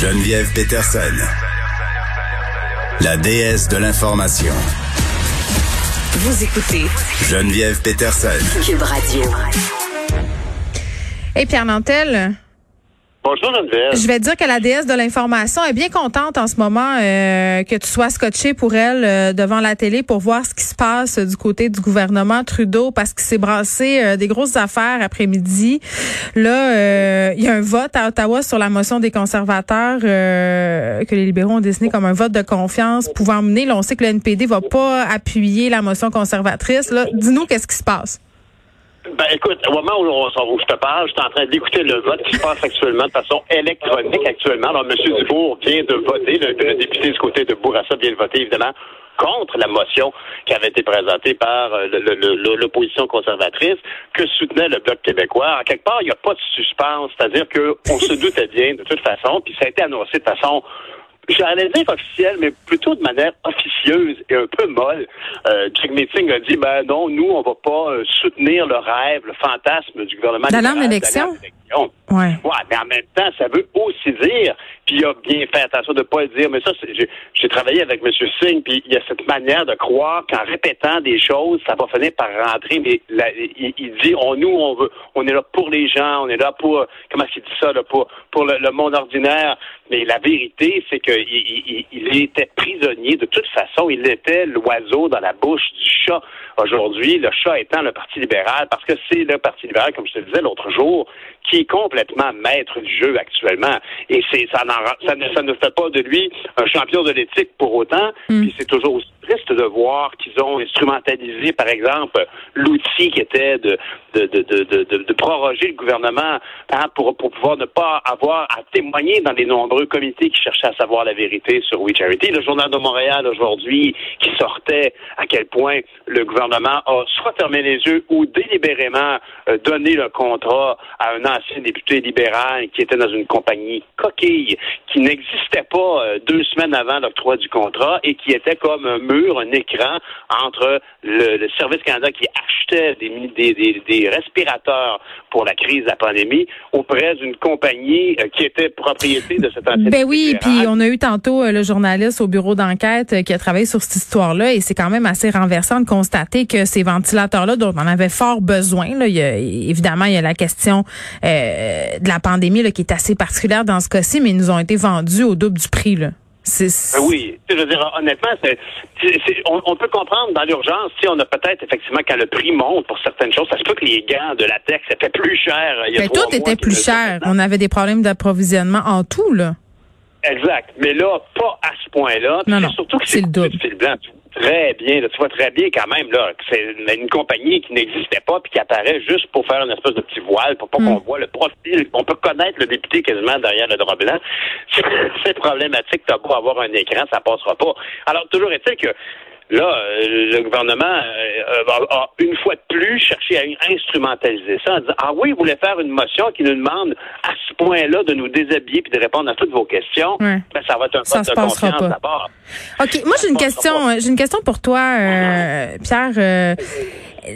Geneviève Peterson, la déesse de l'information. Vous écoutez Geneviève Peterson. Cube Radio. Et Pierre Nantel. Bonjour Geneviève. Je vais dire que la déesse de l'information est bien contente en ce moment euh, que tu sois scotché pour elle euh, devant la télé pour voir ce qui se passe du côté du gouvernement Trudeau parce qu'il s'est brassé euh, des grosses affaires après-midi. Là, il y a un vote à Ottawa sur la motion des conservateurs que les libéraux ont dessiné comme un vote de confiance pouvant mener. Là, on sait que le NPD va pas appuyer la motion conservatrice. Là, dis-nous qu'est-ce qui se passe. Ben écoute, au moment où, je te parle, je suis en train d'écouter le vote qui se passe actuellement de façon électronique actuellement. Alors, M. Dubourg vient de voter, le, député du côté de Bourassa vient de voter, évidemment, contre la motion qui avait été présentée par euh, l'opposition conservatrice que soutenait le Bloc québécois. En quelque part, il n'y a pas de suspense, c'est-à-dire qu'on se doutait bien de toute façon, puis ça a été annoncé de façon j'allais dire officielle, mais plutôt de manière officieuse et un peu molle. Euh, Jack Meeting a dit, ben non, nous, on va pas euh, soutenir le rêve, le fantasme du gouvernement. D'aller en élection? Ouais. ouais. mais en même temps, ça veut aussi dire, puis il a bien fait attention de pas le dire, mais ça, j'ai travaillé avec M. Singh, puis il y a cette manière de croire qu'en répétant des choses, ça va finir par rentrer, mais il, dit, on, nous, on veut, on est là pour les gens, on est là pour, comment est-ce qu'il dit ça, là, pour, pour le, monde ordinaire, mais la vérité, c'est qu'il il, il, était prisonnier de toute façon, il était l'oiseau dans la bouche du chat aujourd'hui, le chat étant le Parti libéral, parce que c'est le Parti libéral, comme je te disais l'autre jour, qui est complètement maître du jeu actuellement. Et c'est ça, ça, ne, ça ne fait pas de lui un champion de l'éthique pour autant. Mm. Puis c'est toujours aussi triste de voir qu'ils ont instrumentalisé, par exemple, l'outil qui était de, de, de, de, de, proroger le gouvernement hein, pour, pour pouvoir ne pas avoir à témoigner dans les nombreux comités qui cherchaient à savoir la vérité sur We Charity. Le Journal de Montréal aujourd'hui qui sortait à quel point le gouvernement a soit fermé les yeux ou délibérément euh, donné le contrat à un ancien député libéral qui était dans une compagnie coquille qui n'existait pas euh, deux semaines avant l'octroi du contrat et qui était comme un mur, un écran entre le, Service Canada qui achetait des, des, respirateurs pour la crise de la pandémie auprès d'une compagnie euh, qui était propriété de cette ancien Ben oui, puis on a eu tantôt euh, le journaliste au bureau d'enquête qui a travaillé sur cette histoire-là et c'est quand même assez renversant de constater que ces ventilateurs-là dont on avait fort besoin, là, il y a, évidemment, il y a la question euh, de la pandémie là, qui est assez particulière dans ce cas-ci, mais ils nous ont été vendus au double du prix. Là. Ben oui, je veux dire, honnêtement, on, peut comprendre dans l'urgence, si on a peut-être effectivement quand le prix monte pour certaines choses, ça se peut que les gants de latex c'était plus cher. Il y a ben, tout était plus cher. On avait des problèmes d'approvisionnement en tout là. Exact, mais là pas à ce point-là. Non, non, surtout que c'est le double. blanc très bien. tu vois très bien quand même là que c'est une, compagnie qui n'existait pas puis qui apparaît juste pour faire une espèce de petit voile pour pas qu'on mm. voit le profil. On peut connaître le député quasiment derrière le drap blanc. C'est problématique. T'as beau avoir un écran, ça passera pas. Alors toujours est-il que Là, euh, le gouvernement euh, a, une fois de plus cherché à instrumentaliser ça en disant Ah oui, vous voulez faire une motion qui nous demande à ce point-là de nous déshabiller puis de répondre à toutes vos questions. Ben, ça va être un vote de confiance d'abord. OK, moi j'ai une question, j'ai une question pour toi, euh, Pierre.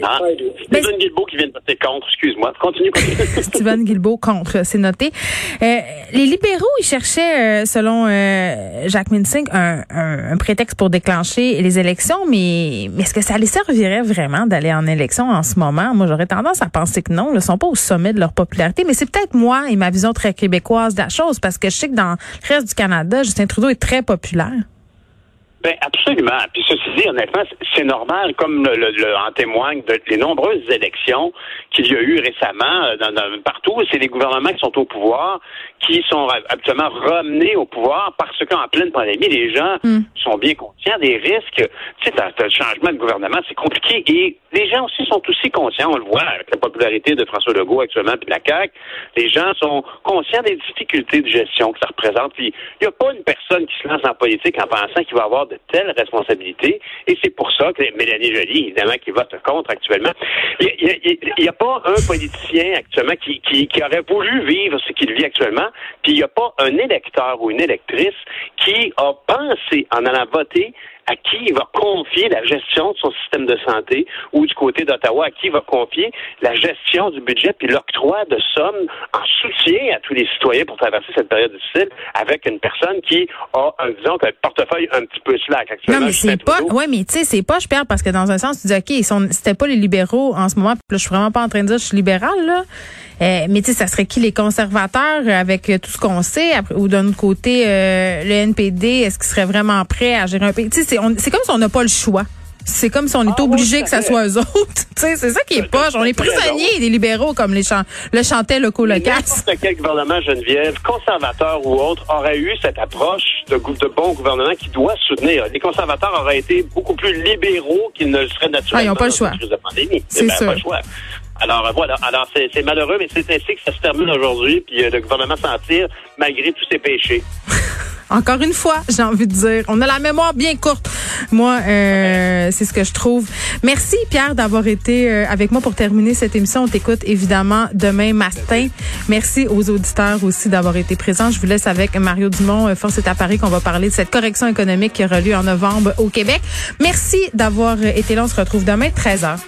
Ah, Steven Guilbeault qui vient de voter contre, excuse-moi. Continue. Steven Guilbeault contre, c'est noté. Euh, les libéraux, ils cherchaient, euh, selon euh, Jacques Minsing, un, un, prétexte pour déclencher les élections, mais, mais est-ce que ça les servirait vraiment d'aller en élection en ce moment? Moi, j'aurais tendance à penser que non. Ils ne sont pas au sommet de leur popularité, mais c'est peut-être moi et ma vision très québécoise de la chose, parce que je sais que dans le reste du Canada, Justin Trudeau est très populaire. Ben absolument. Puis ceci dit, honnêtement, c'est normal, comme le, en témoignent de, les nombreuses élections qu'il y a eu récemment euh, dans, partout. C'est les gouvernements qui sont au pouvoir qui sont habituellement ramenés au pouvoir parce qu'en pleine pandémie, les gens hmm. sont bien conscients des risques. Tu sais, le changement de gouvernement, c'est compliqué. Et les gens aussi sont aussi conscients, on le voit avec la popularité de François Legault actuellement puis de la CAQ. Les gens sont conscients des difficultés de gestion que ça représente. Puis il n'y a pas une personne qui se lance en politique en pensant qu'il va avoir de telle responsabilité. Et c'est pour ça que Mélanie Joly, évidemment, qui vote contre actuellement, il n'y a, pas un politicien actuellement qui, qui, aurait voulu vivre ce qu'il vit actuellement, puis il n'y a pas un électeur ou une électrice qui a pensé, en allant voter, à qui il va confier la gestion de son système de santé ou du côté d'Ottawa, à qui il va confier la gestion du budget puis l'octroi de sommes en soutien à tous les citoyens pour traverser cette période difficile avec une personne qui a, un, disons, un portefeuille un petit peu slack actuellement. Non, mais c'est pas, ouais, mais tu sais, c'est pas, je perds parce que dans un sens, tu dis, OK, ils sont, c'était pas les libéraux en ce moment, là, je suis vraiment pas en train de dire je suis libéral, là. Euh, mais tu sais, ça serait qui les conservateurs avec tout ce qu'on sait, ou d'un autre côté, euh, le NPD, est-ce qu'ils seraient vraiment prêts à gérer un pays? C'est comme si on n'a pas le choix. C'est comme si on est Ah, obligé oui, que ça soit eux autres. C'est ça qui est poche. On est prisonniers des libéraux comme les chan le chantait le colocasse. N'importe quel gouvernement, Geneviève, conservateur ou autre, aurait eu cette approche de, bon gouvernement qui doit soutenir. Les conservateurs auraient été beaucoup plus libéraux qu'ils ne le seraient naturellement. Ah, ils ont pas le choix. pandémie. C'est Ben, sûr. Pas le choix. Alors euh, voilà. Alors c'est c'est malheureux, mais c'est ainsi que ça se termine aujourd'hui. Puis euh, le gouvernement s'en tire malgré tous ses péchés. Encore une fois, j'ai envie de dire, on a la mémoire bien courte. Moi, euh, c'est ce que je trouve. Merci Pierre d'avoir été euh, avec moi pour terminer cette émission. On t'écoute évidemment demain matin. Merci aux auditeurs aussi d'avoir été présents. Je vous laisse avec Mario Dumont, euh, Force est à Paris, qu'on va parler de cette correction économique qui aura lieu en novembre au Québec. Merci d'avoir été là. On se retrouve demain 13h.